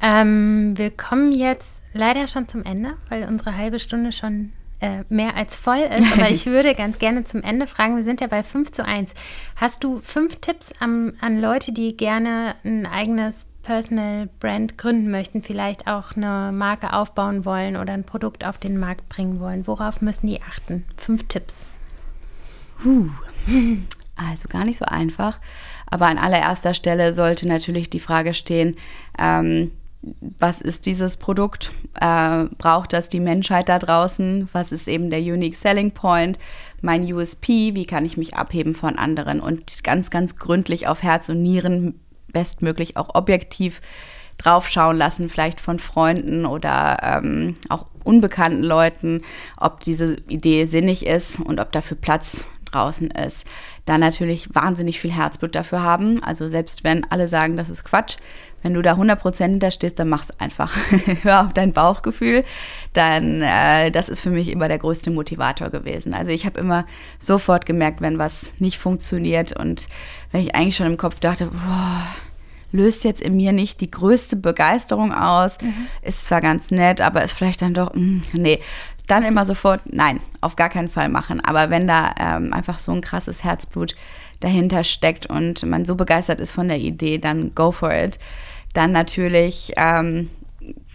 Ähm, wir kommen jetzt leider schon zum Ende, weil unsere halbe Stunde schon äh, mehr als voll ist. Aber ich würde ganz gerne zum Ende fragen, wir sind ja bei 5 zu 1. Hast du fünf Tipps an, an Leute, die gerne ein eigenes Personal Brand gründen möchten, vielleicht auch eine Marke aufbauen wollen oder ein Produkt auf den Markt bringen wollen, worauf müssen die achten? Fünf Tipps. Huh. Also gar nicht so einfach. Aber an allererster Stelle sollte natürlich die Frage stehen, ähm, was ist dieses Produkt? Äh, braucht das die Menschheit da draußen? Was ist eben der Unique Selling Point? Mein USP? Wie kann ich mich abheben von anderen? Und ganz, ganz gründlich auf Herz und Nieren, bestmöglich auch objektiv draufschauen lassen, vielleicht von Freunden oder ähm, auch unbekannten Leuten, ob diese Idee sinnig ist und ob dafür Platz draußen ist. Dann natürlich wahnsinnig viel Herzblut dafür haben. Also selbst wenn alle sagen, das ist Quatsch, wenn du da 100% hinterstehst, dann mach's einfach. Hör auf dein Bauchgefühl. Dann, äh, das ist für mich immer der größte Motivator gewesen. Also ich habe immer sofort gemerkt, wenn was nicht funktioniert und wenn ich eigentlich schon im Kopf dachte, boah, löst jetzt in mir nicht die größte Begeisterung aus. Mhm. Ist zwar ganz nett, aber ist vielleicht dann doch, mh, mm, nee, dann immer sofort, nein, auf gar keinen Fall machen. Aber wenn da ähm, einfach so ein krasses Herzblut dahinter steckt und man so begeistert ist von der Idee, dann go for it. Dann natürlich ähm,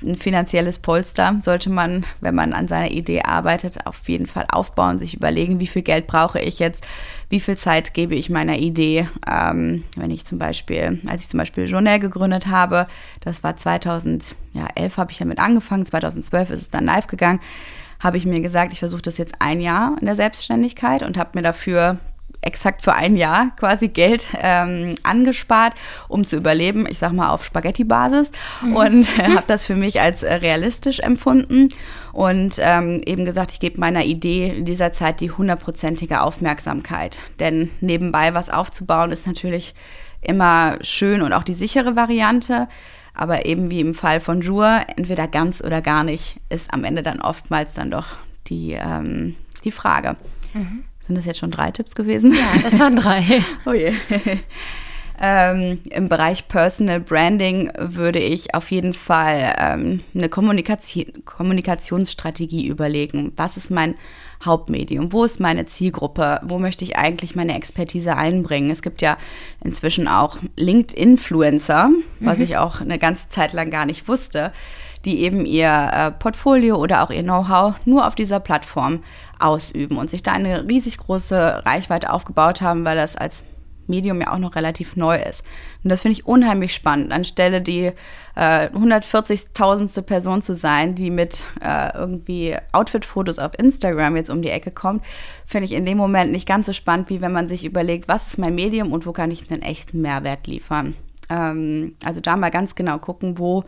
ein finanzielles Polster sollte man, wenn man an seiner Idee arbeitet, auf jeden Fall aufbauen, sich überlegen, wie viel Geld brauche ich jetzt, wie viel Zeit gebe ich meiner Idee. Ähm, wenn ich zum Beispiel, als ich zum Beispiel Journal gegründet habe, das war 2011, habe ich damit angefangen, 2012 ist es dann live gegangen, habe ich mir gesagt, ich versuche das jetzt ein Jahr in der Selbstständigkeit und habe mir dafür exakt für ein Jahr quasi Geld ähm, angespart, um zu überleben, ich sag mal auf Spaghetti-Basis mhm. und äh, habe das für mich als äh, realistisch empfunden und ähm, eben gesagt, ich gebe meiner Idee in dieser Zeit die hundertprozentige Aufmerksamkeit. Denn nebenbei was aufzubauen ist natürlich immer schön und auch die sichere Variante. Aber eben wie im Fall von Jour, entweder ganz oder gar nicht, ist am Ende dann oftmals dann doch die, ähm, die Frage. Mhm. Sind das jetzt schon drei Tipps gewesen? Ja, das waren drei. oh je. Ähm, Im Bereich Personal Branding würde ich auf jeden Fall ähm, eine Kommunikation, Kommunikationsstrategie überlegen. Was ist mein Hauptmedium? Wo ist meine Zielgruppe? Wo möchte ich eigentlich meine Expertise einbringen? Es gibt ja inzwischen auch LinkedIn-Influencer, was mhm. ich auch eine ganze Zeit lang gar nicht wusste, die eben ihr äh, Portfolio oder auch ihr Know-how nur auf dieser Plattform ausüben und sich da eine riesig große Reichweite aufgebaut haben, weil das als Medium ja auch noch relativ neu ist. Und das finde ich unheimlich spannend, anstelle die äh, 140.000. Person zu sein, die mit äh, irgendwie Outfit-Fotos auf Instagram jetzt um die Ecke kommt, finde ich in dem Moment nicht ganz so spannend, wie wenn man sich überlegt, was ist mein Medium und wo kann ich einen echten Mehrwert liefern. Ähm, also da mal ganz genau gucken, wo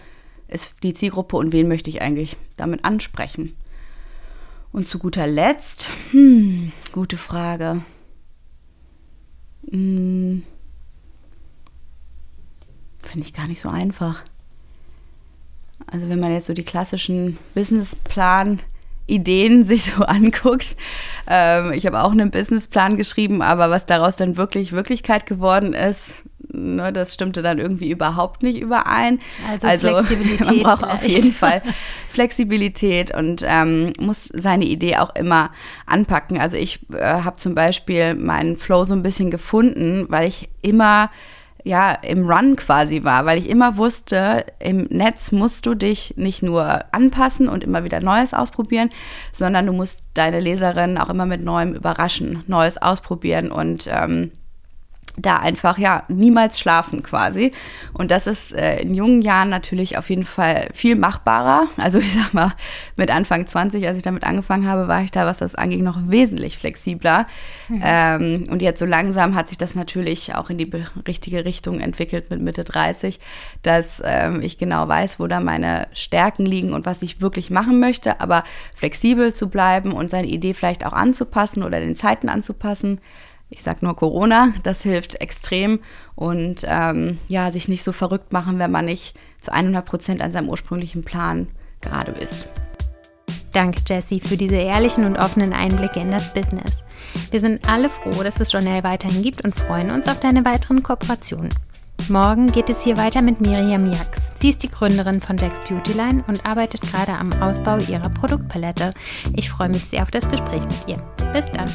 ist die Zielgruppe und wen möchte ich eigentlich damit ansprechen. Und zu guter Letzt, hm, gute Frage. Hm, Finde ich gar nicht so einfach. Also wenn man jetzt so die klassischen Businessplan-Ideen sich so anguckt. Ähm, ich habe auch einen Businessplan geschrieben, aber was daraus dann wirklich Wirklichkeit geworden ist, ne, das stimmte dann irgendwie überhaupt nicht überein. Also, also man braucht vielleicht. auf jeden Fall Flexibilität und ähm, muss seine Idee auch immer anpacken. Also ich äh, habe zum Beispiel meinen Flow so ein bisschen gefunden, weil ich immer ja, im Run quasi war, weil ich immer wusste, im Netz musst du dich nicht nur anpassen und immer wieder Neues ausprobieren, sondern du musst deine Leserin auch immer mit Neuem überraschen, Neues ausprobieren und ähm, da einfach ja niemals schlafen quasi. Und das ist äh, in jungen Jahren natürlich auf jeden Fall viel machbarer. Also ich sag mal, mit Anfang 20, als ich damit angefangen habe, war ich da, was das angeht, noch wesentlich flexibler. Mhm. Ähm, und jetzt so langsam hat sich das natürlich auch in die richtige Richtung entwickelt mit Mitte 30, dass ähm, ich genau weiß, wo da meine Stärken liegen und was ich wirklich machen möchte, aber flexibel zu bleiben und seine Idee vielleicht auch anzupassen oder den Zeiten anzupassen ich sage nur Corona, das hilft extrem und ähm, ja, sich nicht so verrückt machen, wenn man nicht zu 100 Prozent an seinem ursprünglichen Plan gerade ist. Danke, Jessie, für diese ehrlichen und offenen Einblicke in das Business. Wir sind alle froh, dass es Journal weiterhin gibt und freuen uns auf deine weiteren Kooperationen. Morgen geht es hier weiter mit Miriam Jax. Sie ist die Gründerin von Jax Beautyline und arbeitet gerade am Ausbau ihrer Produktpalette. Ich freue mich sehr auf das Gespräch mit ihr. Bis dann.